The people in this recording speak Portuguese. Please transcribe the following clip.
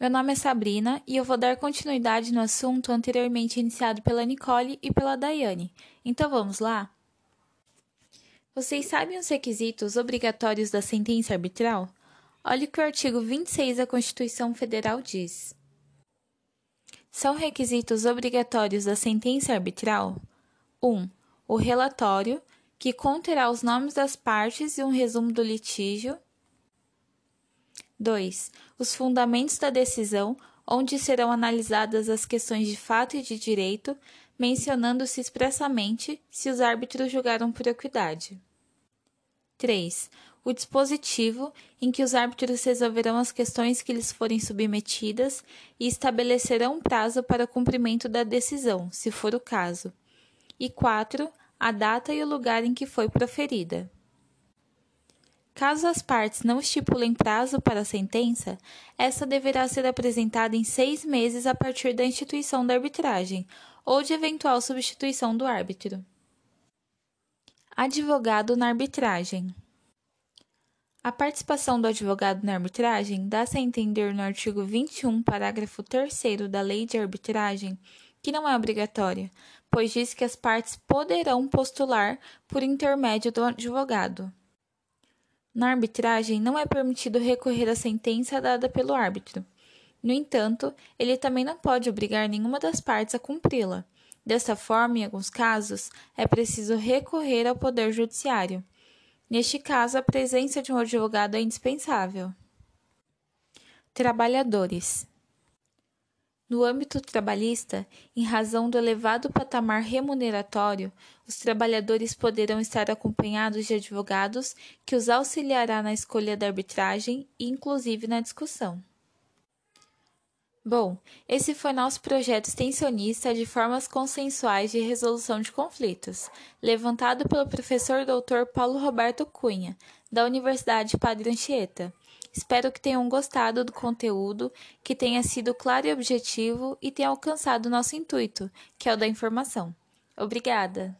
Meu nome é Sabrina e eu vou dar continuidade no assunto anteriormente iniciado pela Nicole e pela Daiane. Então vamos lá? Vocês sabem os requisitos obrigatórios da sentença arbitral? Olhe o que o artigo 26 da Constituição Federal diz. São requisitos obrigatórios da sentença arbitral: 1. Um, o relatório, que conterá os nomes das partes e um resumo do litígio. 2. Os fundamentos da decisão, onde serão analisadas as questões de fato e de direito, mencionando-se expressamente se os árbitros julgaram por equidade. 3. O dispositivo, em que os árbitros resolverão as questões que lhes forem submetidas e estabelecerão prazo para o cumprimento da decisão, se for o caso. E 4. A data e o lugar em que foi proferida. Caso as partes não estipulem prazo para a sentença, essa deverá ser apresentada em seis meses a partir da instituição da arbitragem ou de eventual substituição do árbitro. Advogado na arbitragem. A participação do advogado na arbitragem dá-se a entender no artigo 21, parágrafo 3 da Lei de Arbitragem, que não é obrigatória, pois diz que as partes poderão postular por intermédio do advogado. Na arbitragem, não é permitido recorrer à sentença dada pelo árbitro. No entanto, ele também não pode obrigar nenhuma das partes a cumpri-la. Dessa forma, em alguns casos, é preciso recorrer ao Poder Judiciário. Neste caso, a presença de um advogado é indispensável. Trabalhadores. No âmbito trabalhista, em razão do elevado patamar remuneratório, os trabalhadores poderão estar acompanhados de advogados que os auxiliará na escolha da arbitragem e inclusive na discussão. Bom, esse foi nosso projeto extensionista de formas consensuais de resolução de conflitos, levantado pelo professor Dr. Paulo Roberto Cunha, da Universidade Padre Anchieta. Espero que tenham gostado do conteúdo, que tenha sido claro e objetivo e tenha alcançado nosso intuito, que é o da informação. Obrigada!